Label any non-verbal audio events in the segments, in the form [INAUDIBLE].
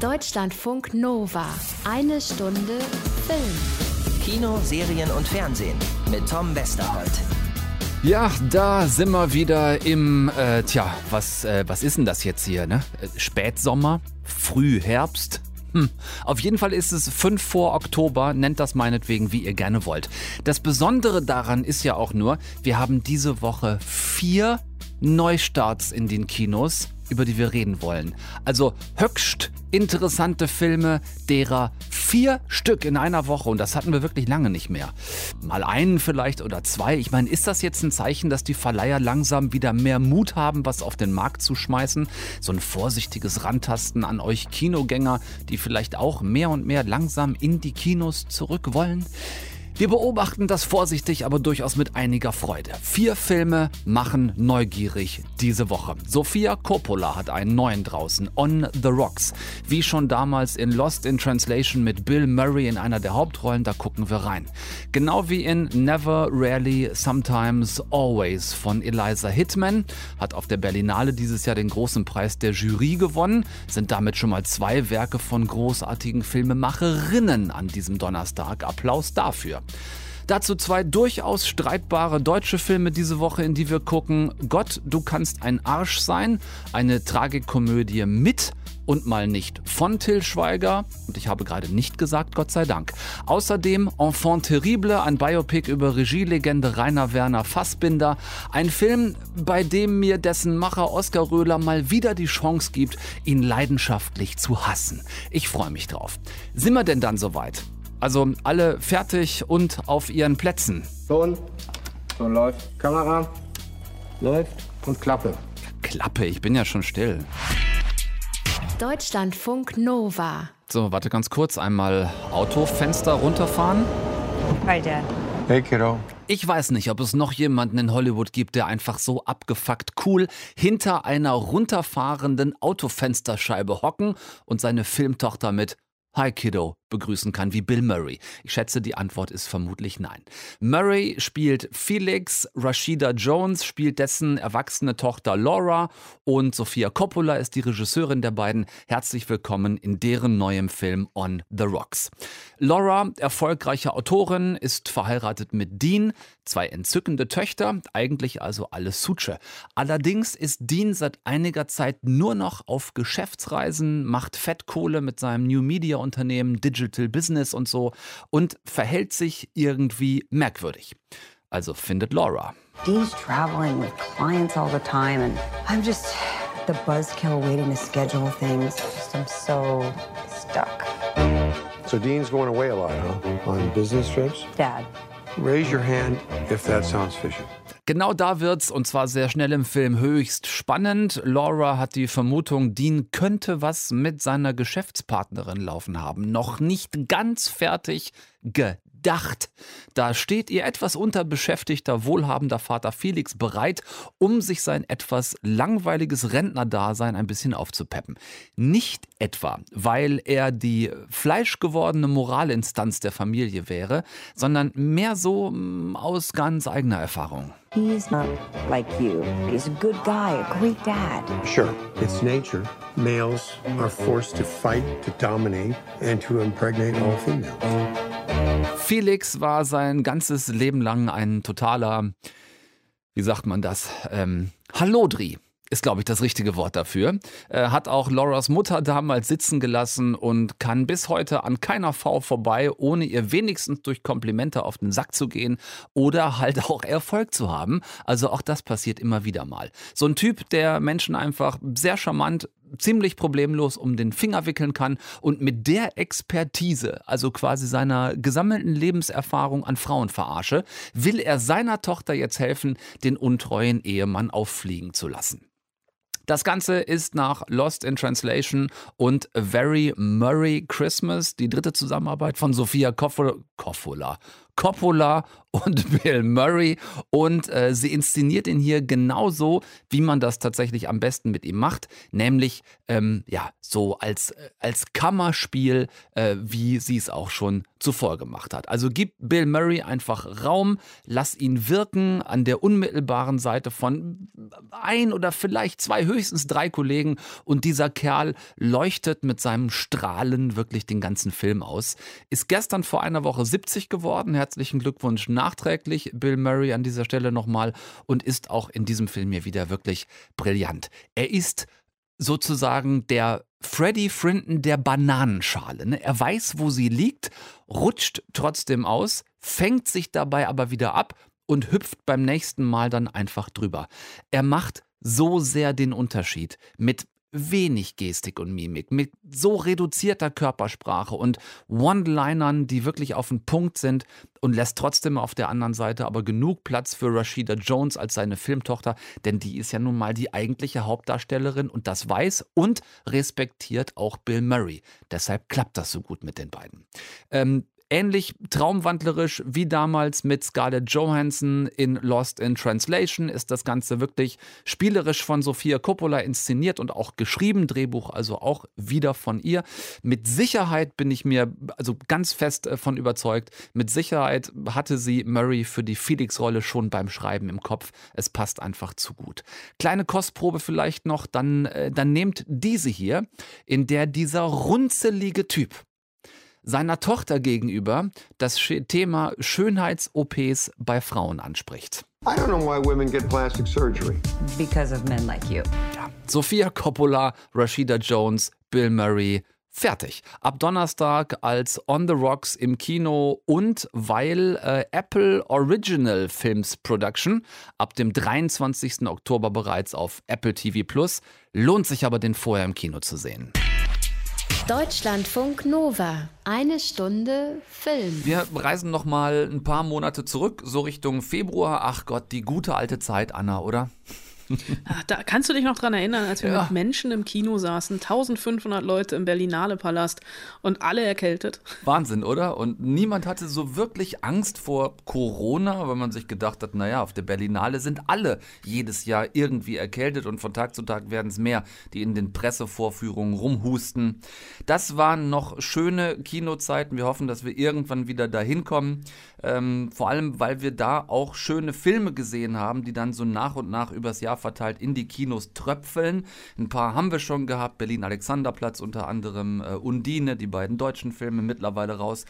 Deutschlandfunk Nova. Eine Stunde Film. Kino, Serien und Fernsehen mit Tom Westerholt. Ja, da sind wir wieder im, äh, tja, was, äh, was ist denn das jetzt hier, ne? Äh, Spätsommer, Frühherbst. Hm. Auf jeden Fall ist es 5 vor Oktober, nennt das meinetwegen, wie ihr gerne wollt. Das Besondere daran ist ja auch nur, wir haben diese Woche vier Neustarts in den Kinos über die wir reden wollen. Also höchst interessante Filme, derer vier Stück in einer Woche und das hatten wir wirklich lange nicht mehr. Mal einen vielleicht oder zwei. Ich meine, ist das jetzt ein Zeichen, dass die Verleiher langsam wieder mehr Mut haben, was auf den Markt zu schmeißen? So ein vorsichtiges Rantasten an euch Kinogänger, die vielleicht auch mehr und mehr langsam in die Kinos zurück wollen? Wir beobachten das vorsichtig, aber durchaus mit einiger Freude. Vier Filme machen neugierig diese Woche. Sofia Coppola hat einen neuen draußen, On the Rocks. Wie schon damals in Lost in Translation mit Bill Murray in einer der Hauptrollen, da gucken wir rein. Genau wie in Never, Rarely, Sometimes, Always von Eliza Hitman, hat auf der Berlinale dieses Jahr den großen Preis der Jury gewonnen, sind damit schon mal zwei Werke von großartigen Filmemacherinnen an diesem Donnerstag. Applaus dafür. Dazu zwei durchaus streitbare deutsche Filme diese Woche, in die wir gucken. Gott, du kannst ein Arsch sein. Eine Tragikomödie mit und mal nicht von Till Schweiger. Und ich habe gerade nicht gesagt, Gott sei Dank. Außerdem Enfant Terrible, ein Biopic über Regielegende Rainer Werner Fassbinder. Ein Film, bei dem mir dessen Macher Oskar Röhler mal wieder die Chance gibt, ihn leidenschaftlich zu hassen. Ich freue mich drauf. Sind wir denn dann soweit? Also alle fertig und auf ihren Plätzen. Ton, Ton läuft. Kamera läuft und Klappe. Klappe, ich bin ja schon still. Deutschlandfunk Nova. So, warte ganz kurz. Einmal Autofenster runterfahren. Hi, Dad. Hey, Kiddo. Ich weiß nicht, ob es noch jemanden in Hollywood gibt, der einfach so abgefuckt cool hinter einer runterfahrenden Autofensterscheibe hocken und seine Filmtochter mit Hi Kiddo begrüßen kann wie Bill Murray? Ich schätze, die Antwort ist vermutlich nein. Murray spielt Felix, Rashida Jones spielt dessen erwachsene Tochter Laura und Sophia Coppola ist die Regisseurin der beiden. Herzlich willkommen in deren neuem Film On the Rocks. Laura, erfolgreiche Autorin, ist verheiratet mit Dean, zwei entzückende Töchter, eigentlich also alles Suche. Allerdings ist Dean seit einiger Zeit nur noch auf Geschäftsreisen, macht Fettkohle mit seinem New Media Unternehmen Digital Business und so und verhält sich irgendwie merkwürdig. Also findet Laura. Dean's traveling with clients all the time, and I'm just the buzzkill waiting to schedule things. Just, I'm so stuck. So Dean's going away a lot, huh? On business trips? Dad, Raise your hand if that sounds fishy. Genau da wird's, und zwar sehr schnell im Film, höchst spannend. Laura hat die Vermutung, Dean könnte was mit seiner Geschäftspartnerin laufen haben. Noch nicht ganz fertig gedacht. Da steht ihr etwas unterbeschäftigter, wohlhabender Vater Felix bereit, um sich sein etwas langweiliges Rentnerdasein ein bisschen aufzupeppen. Nicht etwa, weil er die fleischgewordene Moralinstanz der Familie wäre, sondern mehr so mm, aus ganz eigener Erfahrung. he's not like you. He's a good guy, a great dad. Sure, it's nature. Males are forced to fight, to dominate, and to impregnate all females. Felix war sein ganzes Leben lang ein totaler, wie sagt man das, ähm, Hallodri. Ist, glaube ich, das richtige Wort dafür. Äh, hat auch Lauras Mutter damals sitzen gelassen und kann bis heute an keiner Frau vorbei, ohne ihr wenigstens durch Komplimente auf den Sack zu gehen oder halt [LAUGHS] auch Erfolg zu haben. Also auch das passiert immer wieder mal. So ein Typ, der Menschen einfach sehr charmant ziemlich problemlos um den Finger wickeln kann und mit der Expertise, also quasi seiner gesammelten Lebenserfahrung an Frauen verarsche, will er seiner Tochter jetzt helfen, den untreuen Ehemann auffliegen zu lassen. Das Ganze ist nach Lost in Translation und Very Murray Christmas, die dritte Zusammenarbeit von Sophia. Coppola. Coppola und [LAUGHS] Bill Murray und äh, sie inszeniert ihn hier genauso, wie man das tatsächlich am besten mit ihm macht, nämlich ähm, ja so als äh, als Kammerspiel, äh, wie sie es auch schon zuvor gemacht hat. Also gib Bill Murray einfach Raum, lass ihn wirken an der unmittelbaren Seite von ein oder vielleicht zwei, höchstens drei Kollegen und dieser Kerl leuchtet mit seinem Strahlen wirklich den ganzen Film aus. Ist gestern vor einer Woche 70 geworden. Herzlichen Glückwunsch nachträglich Bill Murray an dieser Stelle nochmal und ist auch in diesem Film hier wieder wirklich brillant. Er ist sozusagen der Freddy Frinton der Bananenschale. Ne? Er weiß, wo sie liegt, rutscht trotzdem aus, fängt sich dabei aber wieder ab und hüpft beim nächsten Mal dann einfach drüber. Er macht so sehr den Unterschied mit wenig Gestik und Mimik, mit so reduzierter Körpersprache und One-Linern, die wirklich auf den Punkt sind und lässt trotzdem auf der anderen Seite aber genug Platz für Rashida Jones als seine Filmtochter, denn die ist ja nun mal die eigentliche Hauptdarstellerin und das weiß und respektiert auch Bill Murray. Deshalb klappt das so gut mit den beiden. Ähm, Ähnlich traumwandlerisch wie damals mit Scarlett Johansson in Lost in Translation ist das Ganze wirklich spielerisch von Sophia Coppola inszeniert und auch geschrieben, Drehbuch also auch wieder von ihr. Mit Sicherheit bin ich mir also ganz fest äh, überzeugt, mit Sicherheit hatte sie Murray für die Felix-Rolle schon beim Schreiben im Kopf. Es passt einfach zu gut. Kleine Kostprobe vielleicht noch, dann, äh, dann nehmt diese hier, in der dieser runzelige Typ seiner Tochter gegenüber das Thema Schönheits-OPs bei Frauen anspricht. I don't know why women get plastic surgery. Because of men like you. Ja. Sophia Coppola, Rashida Jones, Bill Murray, Fertig. Ab Donnerstag als On the Rocks im Kino und weil äh, Apple Original Films Production ab dem 23. Oktober bereits auf Apple TV Plus. Lohnt sich aber, den vorher im Kino zu sehen. Deutschlandfunk Nova. Eine Stunde Film. Wir reisen noch mal ein paar Monate zurück, so Richtung Februar. Ach Gott, die gute alte Zeit, Anna, oder? Da kannst du dich noch dran erinnern, als wir ja. mit Menschen im Kino saßen, 1500 Leute im Berlinale Palast und alle erkältet. Wahnsinn, oder? Und niemand hatte so wirklich Angst vor Corona, weil man sich gedacht hat, naja, auf der Berlinale sind alle jedes Jahr irgendwie erkältet und von Tag zu Tag werden es mehr, die in den Pressevorführungen rumhusten. Das waren noch schöne Kinozeiten. Wir hoffen, dass wir irgendwann wieder dahin kommen. Ähm, vor allem, weil wir da auch schöne Filme gesehen haben, die dann so nach und nach übers Jahr verteilt in die Kinos tröpfeln. Ein paar haben wir schon gehabt. Berlin-Alexanderplatz unter anderem, äh, Undine, die beiden deutschen Filme mittlerweile raus.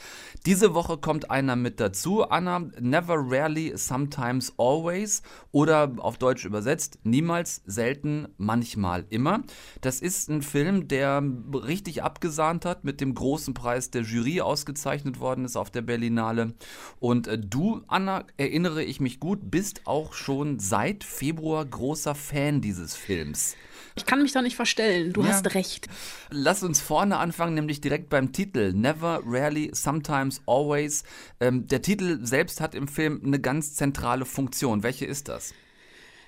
Diese Woche kommt einer mit dazu. Anna, Never Rarely, Sometimes Always oder auf Deutsch übersetzt, niemals, selten, manchmal, immer. Das ist ein Film, der richtig abgesahnt hat, mit dem großen Preis der Jury ausgezeichnet worden ist auf der Berlinale. Und äh, du, Anna, erinnere ich mich gut, bist auch schon seit Februar groß großer Fan dieses Films. Ich kann mich da nicht verstellen, du ja. hast recht. Lass uns vorne anfangen, nämlich direkt beim Titel. Never, rarely, sometimes, always. Ähm, der Titel selbst hat im Film eine ganz zentrale Funktion. Welche ist das?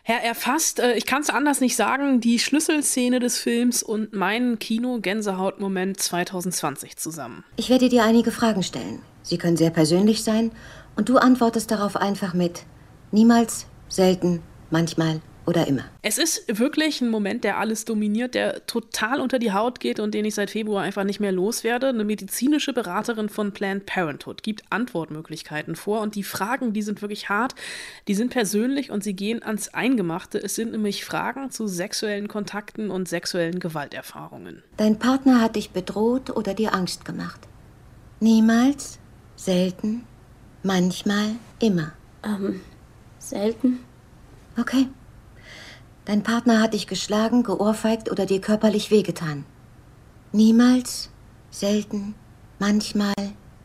Er erfasst, äh, ich kann es anders nicht sagen, die Schlüsselszene des Films und meinen Kino-Gänsehaut-Moment 2020 zusammen. Ich werde dir einige Fragen stellen. Sie können sehr persönlich sein und du antwortest darauf einfach mit niemals, selten, manchmal, oder immer. Es ist wirklich ein Moment, der alles dominiert, der total unter die Haut geht und den ich seit Februar einfach nicht mehr loswerde. Eine medizinische Beraterin von Planned Parenthood gibt Antwortmöglichkeiten vor und die Fragen, die sind wirklich hart, die sind persönlich und sie gehen ans Eingemachte. Es sind nämlich Fragen zu sexuellen Kontakten und sexuellen Gewalterfahrungen. Dein Partner hat dich bedroht oder dir Angst gemacht? Niemals, selten, manchmal, immer. Ähm, selten. Okay. Dein Partner hat dich geschlagen, geohrfeigt oder dir körperlich wehgetan. Niemals, selten, manchmal,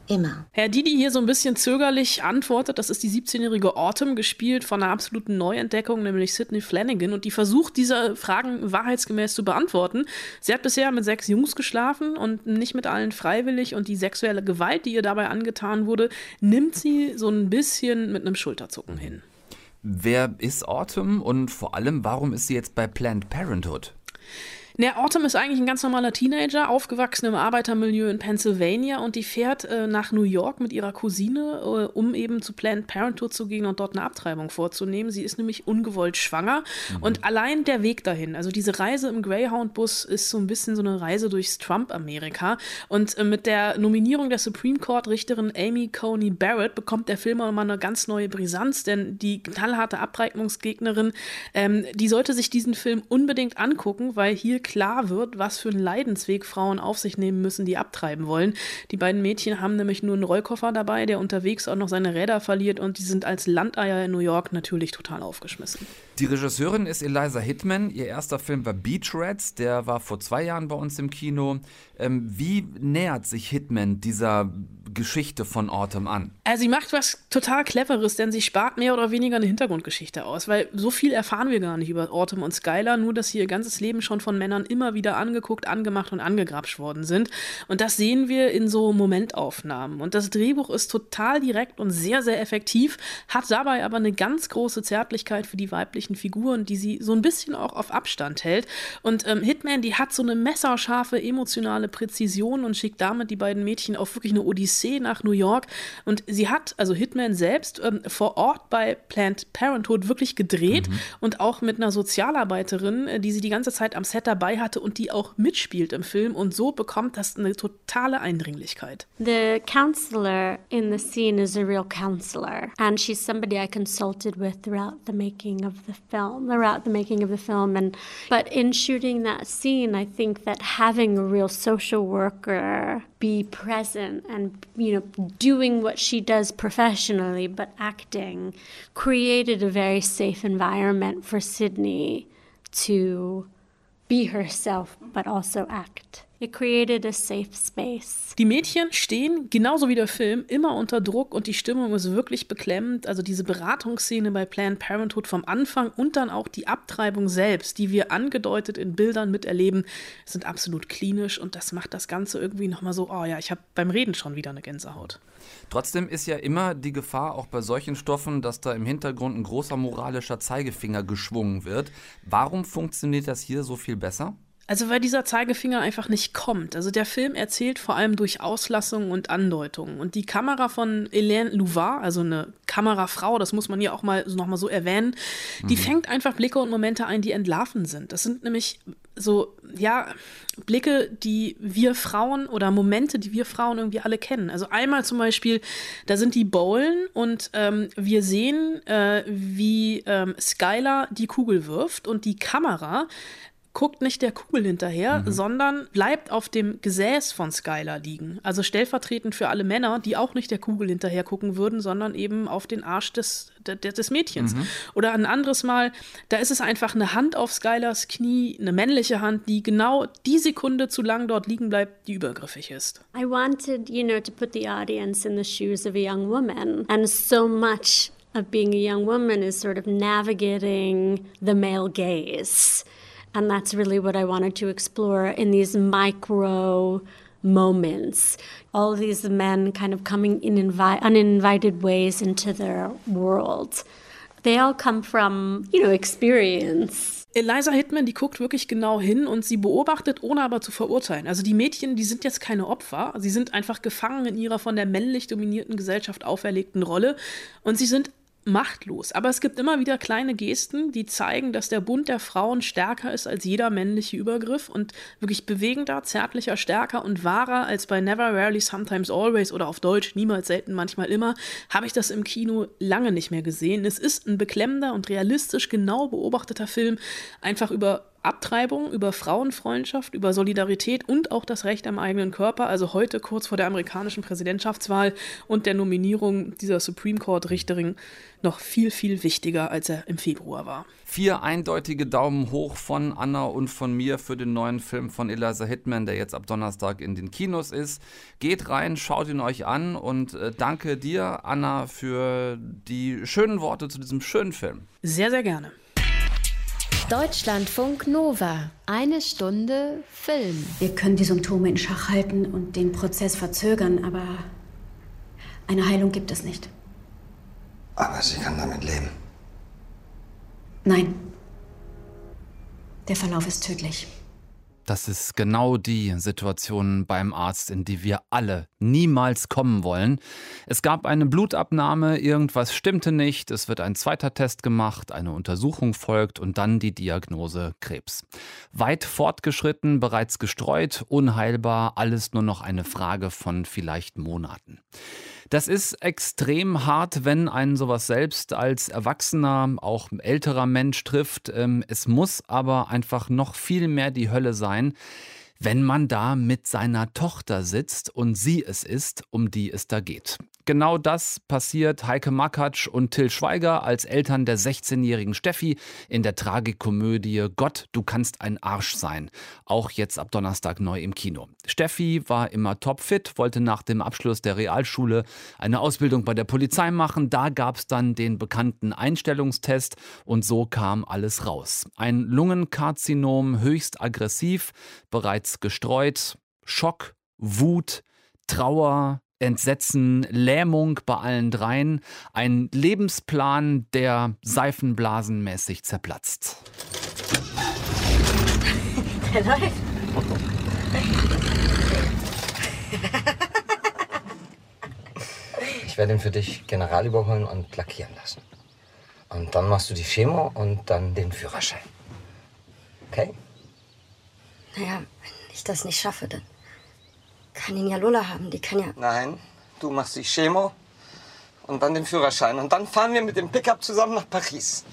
immer. Herr Didi hier so ein bisschen zögerlich antwortet, das ist die 17-jährige Autumn, gespielt von einer absoluten Neuentdeckung, nämlich Sidney Flanagan, und die versucht, diese Fragen wahrheitsgemäß zu beantworten. Sie hat bisher mit sechs Jungs geschlafen und nicht mit allen freiwillig und die sexuelle Gewalt, die ihr dabei angetan wurde, nimmt sie so ein bisschen mit einem Schulterzucken hin. Wer ist Autumn und vor allem, warum ist sie jetzt bei Planned Parenthood? Der Autumn ist eigentlich ein ganz normaler Teenager, aufgewachsen im Arbeitermilieu in Pennsylvania und die fährt äh, nach New York mit ihrer Cousine, äh, um eben zu Planned Parenthood zu gehen und dort eine Abtreibung vorzunehmen. Sie ist nämlich ungewollt schwanger mhm. und allein der Weg dahin, also diese Reise im Greyhound-Bus ist so ein bisschen so eine Reise durchs Trump-Amerika und äh, mit der Nominierung der Supreme Court-Richterin Amy Coney Barrett bekommt der Film auch mal eine ganz neue Brisanz, denn die knallharte Abtreibungsgegnerin, ähm, die sollte sich diesen Film unbedingt angucken, weil hier klar wird, was für einen Leidensweg Frauen auf sich nehmen müssen, die abtreiben wollen. Die beiden Mädchen haben nämlich nur einen Rollkoffer dabei, der unterwegs auch noch seine Räder verliert und die sind als Landeier in New York natürlich total aufgeschmissen. Die Regisseurin ist Eliza Hitman. Ihr erster Film war Beach Rats, der war vor zwei Jahren bei uns im Kino. Ähm, wie nähert sich Hitman dieser Geschichte von Autumn an? Also sie macht was total Cleveres, denn sie spart mehr oder weniger eine Hintergrundgeschichte aus, weil so viel erfahren wir gar nicht über Autumn und Skylar, nur dass sie ihr ganzes Leben schon von Männern immer wieder angeguckt, angemacht und angegrapscht worden sind. Und das sehen wir in so Momentaufnahmen. Und das Drehbuch ist total direkt und sehr, sehr effektiv, hat dabei aber eine ganz große Zärtlichkeit für die weiblichen Figuren, die sie so ein bisschen auch auf Abstand hält. Und ähm, Hitman, die hat so eine messerscharfe emotionale Präzision und schickt damit die beiden Mädchen auf wirklich eine Odyssee nach New York. Und sie hat, also Hitman selbst, ähm, vor Ort bei Planned Parenthood wirklich gedreht mhm. und auch mit einer Sozialarbeiterin, äh, die sie die ganze Zeit am Set dabei hatte und die auch mitspielt im Film. Und so bekommt das eine totale Eindringlichkeit. The counselor in the scene is a real counselor. And she's somebody I consulted with throughout the making of the film, throughout the making of the film. And but in shooting that scene, I think that having a real social worker be present and you know doing what she does professionally but acting created a very safe environment for Sydney to be herself but also act. It created a safe space. Die Mädchen stehen, genauso wie der Film, immer unter Druck und die Stimmung ist wirklich beklemmend. Also diese Beratungsszene bei Planned Parenthood vom Anfang und dann auch die Abtreibung selbst, die wir angedeutet in Bildern miterleben, sind absolut klinisch und das macht das Ganze irgendwie nochmal so, oh ja, ich habe beim Reden schon wieder eine Gänsehaut. Trotzdem ist ja immer die Gefahr auch bei solchen Stoffen, dass da im Hintergrund ein großer moralischer Zeigefinger geschwungen wird. Warum funktioniert das hier so viel besser? Also weil dieser Zeigefinger einfach nicht kommt. Also der Film erzählt vor allem durch Auslassungen und Andeutungen. Und die Kamera von Hélène Louvar, also eine Kamerafrau, das muss man hier auch mal noch mal so erwähnen, mhm. die fängt einfach Blicke und Momente ein, die entlarven sind. Das sind nämlich so, ja, Blicke, die wir Frauen oder Momente, die wir Frauen irgendwie alle kennen. Also einmal zum Beispiel, da sind die Bowlen und ähm, wir sehen, äh, wie ähm, Skylar die Kugel wirft und die Kamera guckt nicht der Kugel hinterher, mhm. sondern bleibt auf dem Gesäß von Skylar liegen. Also stellvertretend für alle Männer, die auch nicht der Kugel hinterher gucken würden, sondern eben auf den Arsch des, des, des Mädchens. Mhm. Oder ein anderes Mal, da ist es einfach eine Hand auf Skylars Knie, eine männliche Hand, die genau die Sekunde zu lang dort liegen bleibt, die übergriffig ist. I wanted, you know, to put the audience in the shoes of a young woman. And so much of being a young woman is sort of navigating the male gaze. And that's really what I wanted to explore in these micro moments. All these men kind of coming in invi- uninvited ways into their world. They all come from, you know, experience. Eliza Hitman, die guckt wirklich genau hin und sie beobachtet, ohne aber zu verurteilen. Also die Mädchen, die sind jetzt keine Opfer, sie sind einfach gefangen in ihrer von der männlich dominierten Gesellschaft auferlegten Rolle und sie sind machtlos. Aber es gibt immer wieder kleine Gesten, die zeigen, dass der Bund der Frauen stärker ist als jeder männliche Übergriff und wirklich bewegender, zärtlicher, stärker und wahrer als bei Never, Rarely, Sometimes, Always oder auf Deutsch niemals, selten, manchmal immer, habe ich das im Kino lange nicht mehr gesehen. Es ist ein beklemmender und realistisch genau beobachteter Film, einfach über Abtreibung, über Frauenfreundschaft, über Solidarität und auch das Recht am eigenen Körper. Also heute kurz vor der amerikanischen Präsidentschaftswahl und der Nominierung dieser Supreme Court Richterin noch viel, viel wichtiger, als er im Februar war. Vier eindeutige Daumen hoch von Anna und von mir für den neuen Film von Eliza Hitman, der jetzt ab Donnerstag in den Kinos ist. Geht rein, schaut ihn euch an und äh, danke dir, Anna, für die schönen Worte zu diesem schönen Film. Sehr, sehr gerne. Deutschlandfunk Nova. Eine Stunde Film. Wir können die Symptome in Schach halten und den Prozess verzögern, aber eine Heilung gibt es nicht. Aber sie kann damit leben. Nein. Der Verlauf ist tödlich. Das ist genau die Situation beim Arzt, in die wir alle niemals kommen wollen. Es gab eine Blutabnahme, irgendwas stimmte nicht, es wird ein zweiter Test gemacht, eine Untersuchung folgt und dann die Diagnose Krebs. Weit fortgeschritten, bereits gestreut, unheilbar, alles nur noch eine Frage von vielleicht Monaten. Das ist extrem hart, wenn einen sowas selbst als erwachsener, auch älterer Mensch trifft. Ähm, es muss aber einfach noch viel mehr die Hölle sein, wenn man da mit seiner Tochter sitzt und sie es ist, um die es da geht. Genau das passiert Heike Makatsch und Till Schweiger als Eltern der 16-jährigen Steffi in der Tragikomödie Gott, du kannst ein Arsch sein. Auch jetzt ab Donnerstag neu im Kino. Steffi war immer topfit, wollte nach dem Abschluss der Realschule eine Ausbildung bei der Polizei machen. Da gab es dann den bekannten Einstellungstest und so kam alles raus. Ein Lungenkarzinom, höchst aggressiv, bereits gestreut, Schock, Wut, Trauer, Entsetzen, Lähmung bei allen dreien, ein Lebensplan, der seifenblasenmäßig zerplatzt. Der läuft. Ich werde ihn für dich general überholen und lackieren lassen. Und dann machst du die Chemo und dann den Führerschein. Okay? Naja, wenn das nicht schaffe, dann kann ihn ja Lola haben. Die kann ja. Nein, du machst die Chemo und dann den Führerschein. Und dann fahren wir mit dem Pickup zusammen nach Paris.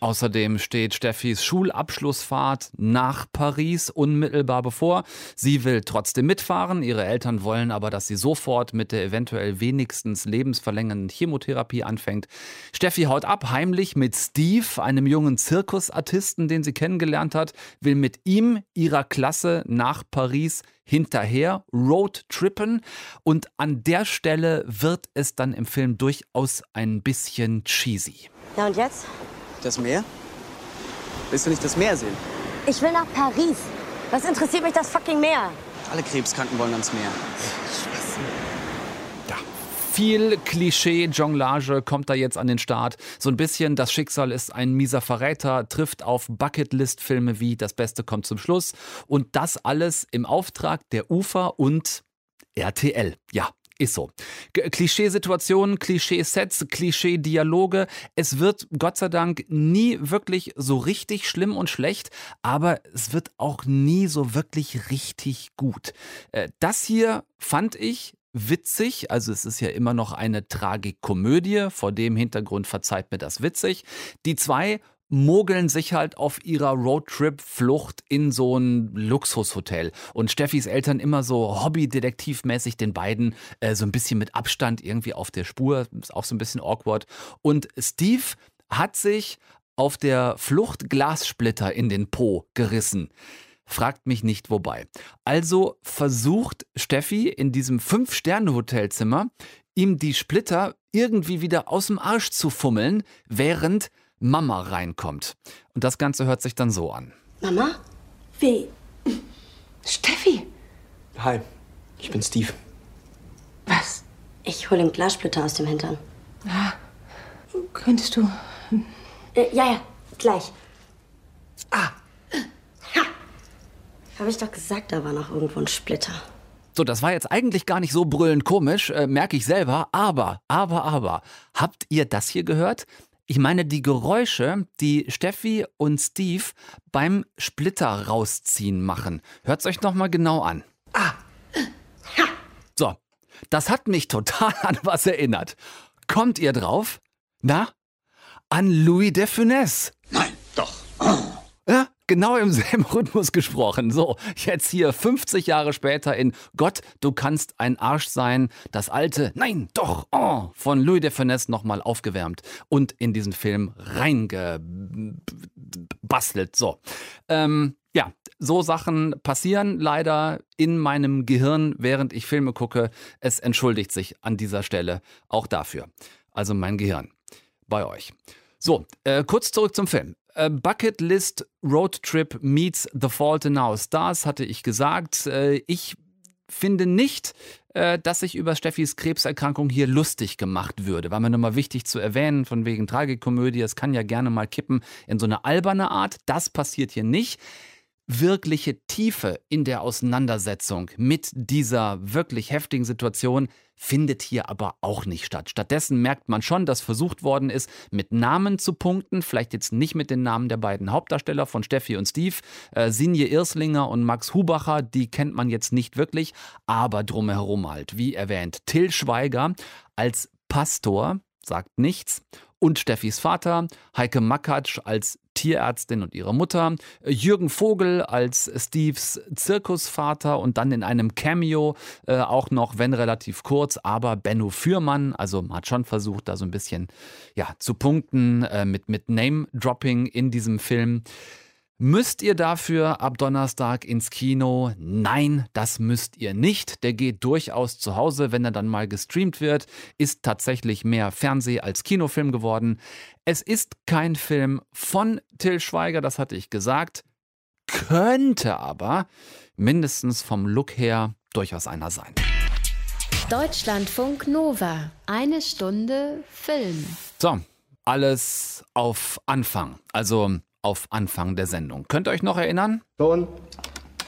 Außerdem steht Steffis Schulabschlussfahrt nach Paris unmittelbar bevor. Sie will trotzdem mitfahren. Ihre Eltern wollen aber, dass sie sofort mit der eventuell wenigstens lebensverlängernden Chemotherapie anfängt. Steffi haut ab, heimlich mit Steve, einem jungen Zirkusartisten, den sie kennengelernt hat, will mit ihm ihrer Klasse nach Paris hinterher Roadtrippen. Und an der Stelle wird es dann im Film durchaus ein bisschen cheesy. Ja, und jetzt? Das Meer? Willst du nicht das Meer sehen? Ich will nach Paris. Was interessiert mich das fucking Meer? Alle Krebskranken wollen ans Meer. Viel Klischee-Jonglage kommt da jetzt an den Start. So ein bisschen das Schicksal ist ein mieser Verräter, trifft auf Bucketlist-Filme wie Das Beste kommt zum Schluss. Und das alles im Auftrag der UFA und RTL. Ja, ist so. Klischeesituationen, Klischeesets, Klischee-Dialoge. Es wird Gott sei Dank nie wirklich so richtig schlimm und schlecht, aber es wird auch nie so wirklich richtig gut. Äh, Das hier fand ich witzig, also es ist ja immer noch eine Tragikomödie, vor dem Hintergrund verzeiht mir das witzig. Die zwei mogeln sich halt auf ihrer Roadtrip-Flucht in so ein Luxushotel. Und Steffis Eltern immer so hobbydetektivmäßig den beiden äh, so ein bisschen mit Abstand irgendwie auf der Spur. Ist auch so ein bisschen awkward. Und Steve hat sich auf der Flucht Glassplitter in den Po gerissen. Fragt mich nicht wobei. Also versucht Steffi in diesem Fünf-Sterne-Hotelzimmer, ihm die Splitter irgendwie wieder aus dem Arsch zu fummeln, während Mama reinkommt. Und das Ganze hört sich dann so an. Mama? Wie? Steffi? Hi, ich bin Steve. Was? Ich hole ihm Glassplitter aus dem Hintern. Könntest du. Äh, ja, ja, gleich. Ah. Ha. Habe ich doch gesagt, da war noch irgendwo ein Splitter. So, das war jetzt eigentlich gar nicht so brüllend komisch, äh, merke ich selber. Aber, aber, aber, habt ihr das hier gehört? Ich meine die Geräusche, die Steffi und Steve beim Splitter rausziehen machen. Hört's euch noch mal genau an. So, das hat mich total [LAUGHS] an was erinnert. Kommt ihr drauf? Na? An Louis de Funès. Nein, genau im [LAUGHS] selben Rhythmus gesprochen. So, jetzt hier 50 Jahre später in Gott, du kannst ein Arsch sein. Das alte Nein, doch, oh, von Louis de Funès nochmal aufgewärmt und in diesen Film reingebastelt. So, ähm, ja, so Sachen passieren leider in meinem Gehirn, während ich Filme gucke. Es entschuldigt sich an dieser Stelle auch dafür. Also mein Gehirn bei euch. So, äh, kurz zurück zum Film. Äh, Bucket List Road Trip meets The Fault in Our Stars, hatte ich gesagt. Äh, ich finde nicht, äh, dass sich über Steffis Krebserkrankung hier lustig gemacht würde. War mir nochmal wichtig zu erwähnen, von wegen Tragikomödie. Es kann ja gerne mal kippen in so eine alberne Art. Das passiert hier nicht. Wirkliche Tiefe in der Auseinandersetzung mit dieser wirklich heftigen Situation findet hier aber auch nicht statt. Stattdessen merkt man schon, dass versucht worden ist, mit Namen zu punkten, vielleicht jetzt nicht mit den Namen der beiden Hauptdarsteller von Steffi und Steve, äh, Sinje Irslinger und Max Hubacher, die kennt man jetzt nicht wirklich, aber drumherum halt, wie erwähnt, Till Schweiger als Pastor, sagt nichts und Steffis Vater, Heike Makatsch als Tierärztin und ihre Mutter, Jürgen Vogel als Steves Zirkusvater und dann in einem Cameo äh, auch noch, wenn relativ kurz, aber Benno Fürmann, also man hat schon versucht, da so ein bisschen ja, zu punkten äh, mit, mit Name-Dropping in diesem Film. Müsst ihr dafür ab Donnerstag ins Kino? Nein, das müsst ihr nicht. Der geht durchaus zu Hause, wenn er dann mal gestreamt wird. Ist tatsächlich mehr Fernseh- als Kinofilm geworden. Es ist kein Film von Till Schweiger, das hatte ich gesagt. Könnte aber mindestens vom Look her durchaus einer sein. Deutschlandfunk Nova. Eine Stunde Film. So, alles auf Anfang. Also auf Anfang der Sendung. Könnt ihr euch noch erinnern? Ton.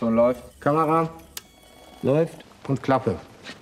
Ton läuft. Kamera. Läuft. Und Klappe.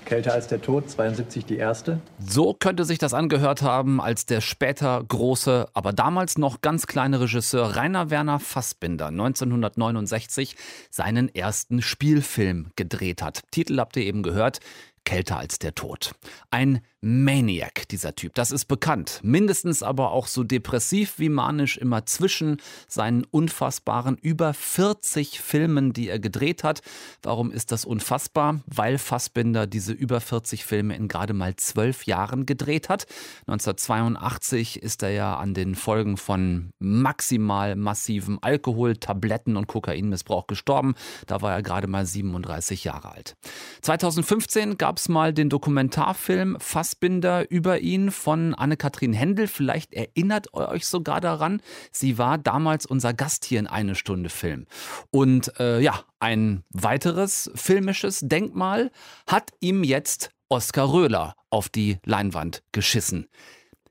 Kälter als der Tod, 72 die erste. So könnte sich das angehört haben, als der später große, aber damals noch ganz kleine Regisseur Rainer Werner Fassbinder 1969 seinen ersten Spielfilm gedreht hat. Titel habt ihr eben gehört, Kälter als der Tod. Ein Maniac, dieser Typ, das ist bekannt. Mindestens aber auch so depressiv wie manisch immer zwischen seinen unfassbaren über 40 Filmen, die er gedreht hat. Warum ist das unfassbar? Weil Fassbinder diese über 40 Filme in gerade mal zwölf Jahren gedreht hat. 1982 ist er ja an den Folgen von maximal massivem Alkohol, Tabletten und Kokainmissbrauch gestorben. Da war er gerade mal 37 Jahre alt. 2015 gab es mal den Dokumentarfilm Fassbinder Fassbinder über ihn von Anne-Kathrin Händel. Vielleicht erinnert ihr euch sogar daran. Sie war damals unser Gast hier in Eine Stunde Film. Und äh, ja, ein weiteres filmisches Denkmal hat ihm jetzt Oskar Röhler auf die Leinwand geschissen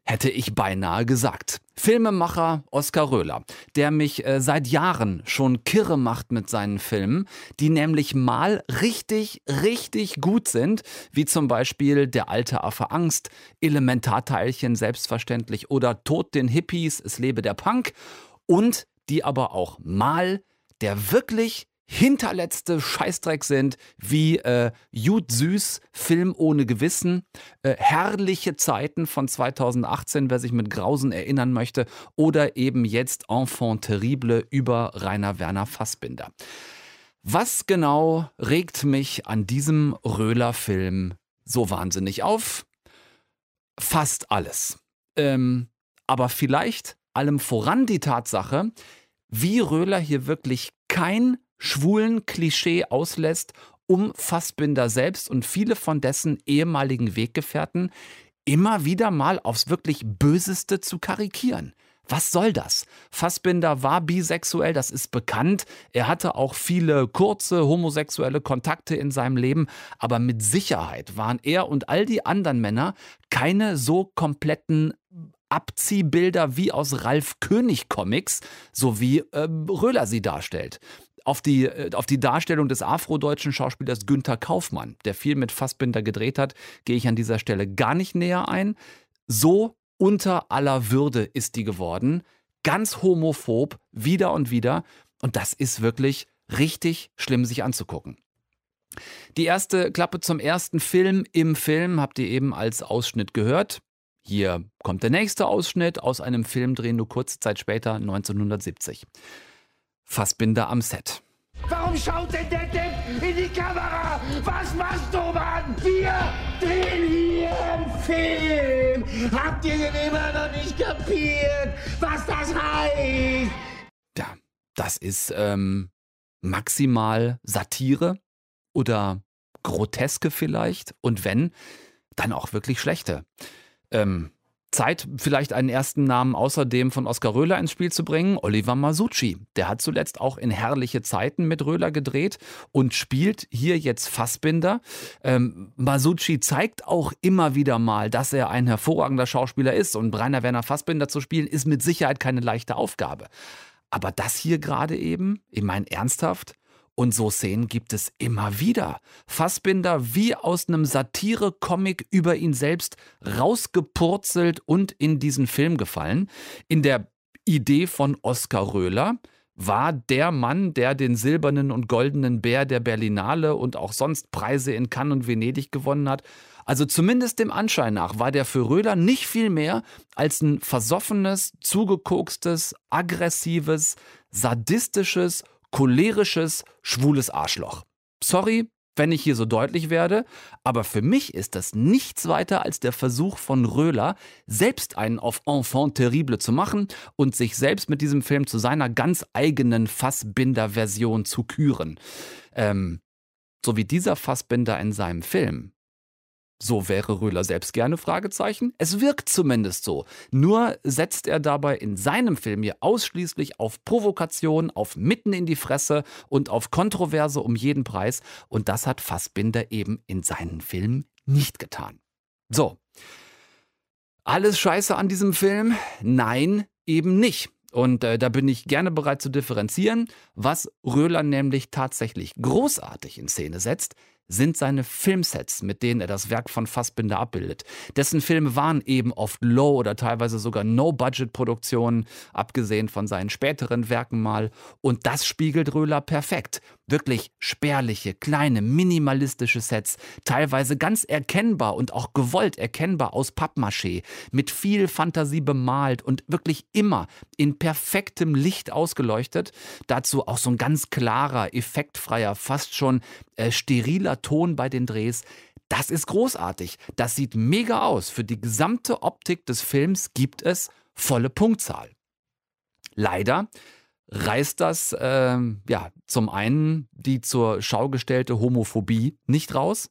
hätte ich beinahe gesagt. Filmemacher Oskar Röhler, der mich äh, seit Jahren schon kirre macht mit seinen Filmen, die nämlich mal richtig, richtig gut sind, wie zum Beispiel Der alte Affe Angst, Elementarteilchen selbstverständlich oder Tod den Hippies, es lebe der Punk und die aber auch mal der wirklich hinterletzte Scheißdreck sind, wie äh, Jud Süß, Film ohne Gewissen, äh, Herrliche Zeiten von 2018, wer sich mit Grausen erinnern möchte, oder eben jetzt Enfant terrible über Rainer Werner Fassbinder. Was genau regt mich an diesem Röhler-Film so wahnsinnig auf? Fast alles. Ähm, aber vielleicht allem voran die Tatsache, wie Röhler hier wirklich kein schwulen Klischee auslässt, um Fassbinder selbst und viele von dessen ehemaligen Weggefährten immer wieder mal aufs wirklich Böseste zu karikieren. Was soll das? Fassbinder war bisexuell, das ist bekannt. Er hatte auch viele kurze homosexuelle Kontakte in seinem Leben, aber mit Sicherheit waren er und all die anderen Männer keine so kompletten Abziehbilder wie aus Ralf König Comics, so wie äh, Röhler sie darstellt auf die, äh, auf die Darstellung des afrodeutschen Schauspielers Günther Kaufmann, der viel mit Fassbinder gedreht hat, gehe ich an dieser Stelle gar nicht näher ein. So unter aller Würde ist die geworden. Ganz homophob, wieder und wieder. Und das ist wirklich richtig schlimm, sich anzugucken. Die erste Klappe zum ersten Film im Film habt ihr eben als Ausschnitt gehört. Hier kommt der nächste Ausschnitt aus einem Filmdreh nur kurze Zeit später, 1970. Fassbinder am Set. Warum schaut denn der Depp in die Kamera? Was machst du, Mann? Wir drehen hier einen Film. Habt ihr denn immer noch nicht kapiert, was das heißt? Ja, das ist ähm, maximal Satire oder Groteske vielleicht. Und wenn, dann auch wirklich schlechte. Ähm, Zeit, vielleicht einen ersten Namen außerdem von Oskar Röhler ins Spiel zu bringen, Oliver Masucci. Der hat zuletzt auch in herrliche Zeiten mit Röhler gedreht und spielt hier jetzt Fassbinder. Ähm, Masucci zeigt auch immer wieder mal, dass er ein hervorragender Schauspieler ist und Rainer Werner Fassbinder zu spielen, ist mit Sicherheit keine leichte Aufgabe. Aber das hier gerade eben, ich meine ernsthaft, und so Szenen gibt es immer wieder. Fassbinder wie aus einem Satire-Comic über ihn selbst rausgepurzelt und in diesen Film gefallen. In der Idee von Oskar Röhler war der Mann, der den silbernen und goldenen Bär der Berlinale und auch sonst Preise in Cannes und Venedig gewonnen hat. Also zumindest dem Anschein nach war der für Röhler nicht viel mehr als ein versoffenes, zugekokstes, aggressives, sadistisches cholerisches, schwules Arschloch. Sorry, wenn ich hier so deutlich werde, aber für mich ist das nichts weiter als der Versuch von Röhler, selbst einen auf Enfant terrible zu machen und sich selbst mit diesem Film zu seiner ganz eigenen Fassbinder-Version zu küren. Ähm, so wie dieser Fassbinder in seinem Film so wäre Röhler selbst gerne Fragezeichen. Es wirkt zumindest so. Nur setzt er dabei in seinem Film hier ausschließlich auf Provokation, auf mitten in die Fresse und auf Kontroverse um jeden Preis. Und das hat Fassbinder eben in seinen Filmen nicht getan. So. Alles scheiße an diesem Film? Nein, eben nicht. Und äh, da bin ich gerne bereit zu differenzieren. Was Röhler nämlich tatsächlich großartig in Szene setzt, sind seine Filmsets, mit denen er das Werk von Fassbinder abbildet. Dessen Filme waren eben oft Low- oder teilweise sogar No-Budget-Produktionen, abgesehen von seinen späteren Werken mal. Und das spiegelt Röhler perfekt. Wirklich spärliche, kleine, minimalistische Sets, teilweise ganz erkennbar und auch gewollt erkennbar aus Pappmaché, mit viel Fantasie bemalt und wirklich immer in perfektem Licht ausgeleuchtet. Dazu auch so ein ganz klarer, effektfreier, fast schon äh, steriler Ton bei den Drehs. Das ist großartig. Das sieht mega aus. Für die gesamte Optik des Films gibt es volle Punktzahl. Leider reißt das ähm, ja zum einen die zur Schau gestellte Homophobie nicht raus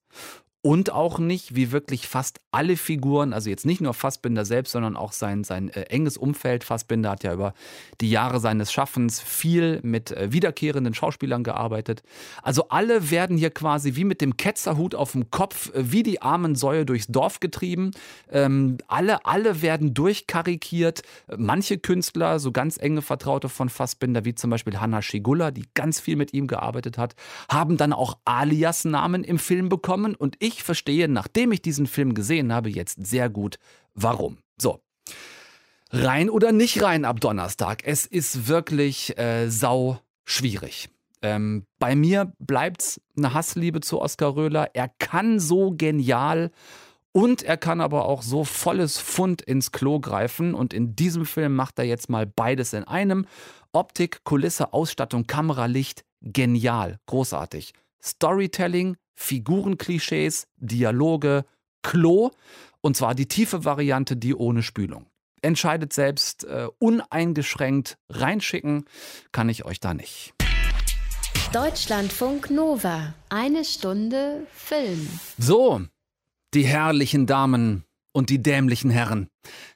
und auch nicht, wie wirklich fast alle Figuren, also jetzt nicht nur Fassbinder selbst, sondern auch sein, sein äh, enges Umfeld. Fassbinder hat ja über die Jahre seines Schaffens viel mit äh, wiederkehrenden Schauspielern gearbeitet. Also alle werden hier quasi wie mit dem Ketzerhut auf dem Kopf, äh, wie die armen Säue durchs Dorf getrieben. Ähm, alle, alle werden durchkarikiert. Manche Künstler, so ganz enge Vertraute von Fassbinder, wie zum Beispiel Hanna Schigula, die ganz viel mit ihm gearbeitet hat, haben dann auch Alias-Namen im Film bekommen und ich ich verstehe, nachdem ich diesen Film gesehen habe, jetzt sehr gut, warum. So. Rein oder nicht rein ab Donnerstag. Es ist wirklich äh, sau schwierig. Ähm, bei mir bleibt es eine Hassliebe zu Oskar Röhler. Er kann so genial und er kann aber auch so volles Fund ins Klo greifen. Und in diesem Film macht er jetzt mal beides in einem. Optik, Kulisse, Ausstattung, Kameralicht, genial, großartig. Storytelling, Figurenklischees, Dialoge, Klo und zwar die tiefe Variante, die ohne Spülung. Entscheidet selbst, äh, uneingeschränkt reinschicken kann ich euch da nicht. Deutschlandfunk Nova, eine Stunde Film. So, die herrlichen Damen und die dämlichen Herren.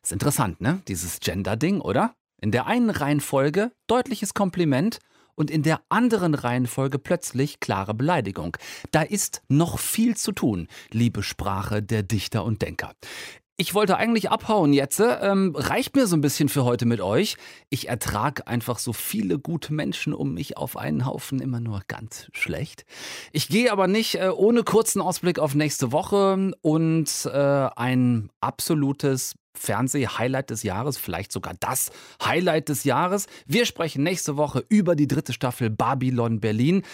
Ist interessant, ne? Dieses Gender-Ding, oder? In der einen Reihenfolge deutliches Kompliment und in der anderen Reihenfolge plötzlich klare Beleidigung. Da ist noch viel zu tun, liebe Sprache der Dichter und Denker. Ich wollte eigentlich abhauen jetzt. Ähm, reicht mir so ein bisschen für heute mit euch. Ich ertrage einfach so viele gute Menschen um mich auf einen Haufen immer nur ganz schlecht. Ich gehe aber nicht äh, ohne kurzen Ausblick auf nächste Woche und äh, ein absolutes Fernseh-Highlight des Jahres, vielleicht sogar das Highlight des Jahres. Wir sprechen nächste Woche über die dritte Staffel Babylon Berlin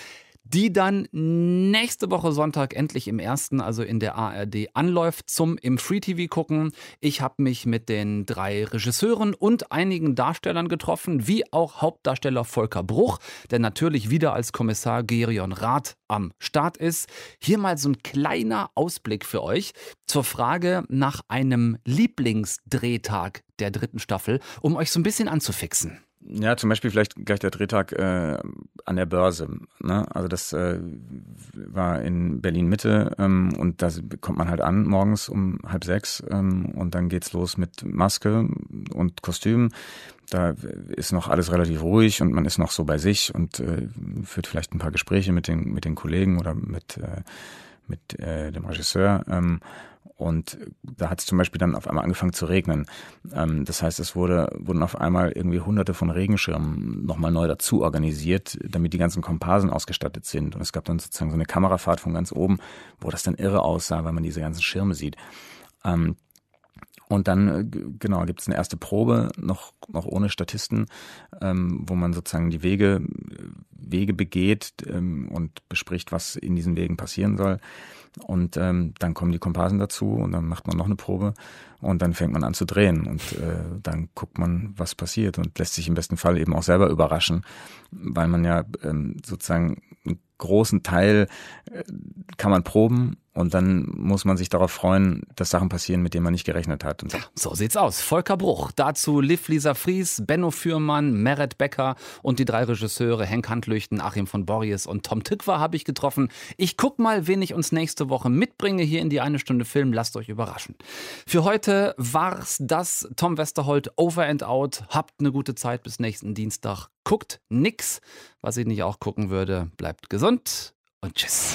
die dann nächste Woche Sonntag endlich im ersten, also in der ARD, anläuft zum im Free TV gucken. Ich habe mich mit den drei Regisseuren und einigen Darstellern getroffen, wie auch Hauptdarsteller Volker Bruch, der natürlich wieder als Kommissar Gerion Rath am Start ist. Hier mal so ein kleiner Ausblick für euch zur Frage nach einem Lieblingsdrehtag der dritten Staffel, um euch so ein bisschen anzufixen. Ja, zum Beispiel vielleicht gleich der Drehtag äh, an der Börse. Ne? Also das äh, war in Berlin Mitte ähm, und da kommt man halt an morgens um halb sechs ähm, und dann geht's los mit Maske und Kostüm. Da ist noch alles relativ ruhig und man ist noch so bei sich und äh, führt vielleicht ein paar Gespräche mit den mit den Kollegen oder mit äh, mit äh, dem Regisseur. Ähm, Und da hat es zum Beispiel dann auf einmal angefangen zu regnen. Ähm, das heißt, es wurde, wurden auf einmal irgendwie hunderte von Regenschirmen nochmal neu dazu organisiert, damit die ganzen Komparsen ausgestattet sind. Und es gab dann sozusagen so eine Kamerafahrt von ganz oben, wo das dann irre aussah, weil man diese ganzen Schirme sieht. Ähm, und dann, äh, genau, gibt es eine erste Probe, noch, noch ohne Statisten, ähm, wo man sozusagen die Wege, Wege begeht ähm, und bespricht, was in diesen Wegen passieren soll. Und ähm, dann kommen die Komparsen dazu und dann macht man noch eine Probe und dann fängt man an zu drehen und äh, dann guckt man, was passiert und lässt sich im besten Fall eben auch selber überraschen, weil man ja ähm, sozusagen einen großen Teil äh, kann man proben und dann muss man sich darauf freuen, dass Sachen passieren, mit denen man nicht gerechnet hat. Ja, so sieht's aus. Volker Bruch. Dazu Liv Lisa Fries, Benno Fürmann, Meret Becker und die drei Regisseure Henk Handlüchten, Achim von Borries und Tom Tückwer habe ich getroffen. Ich guck mal, wen ich uns nächste Woche mitbringe hier in die eine Stunde Film. Lasst euch überraschen. Für heute war's das. Tom Westerholt, Over and Out. Habt eine gute Zeit bis nächsten Dienstag. Guckt nix, was ich nicht auch gucken würde. Bleibt gesund und tschüss.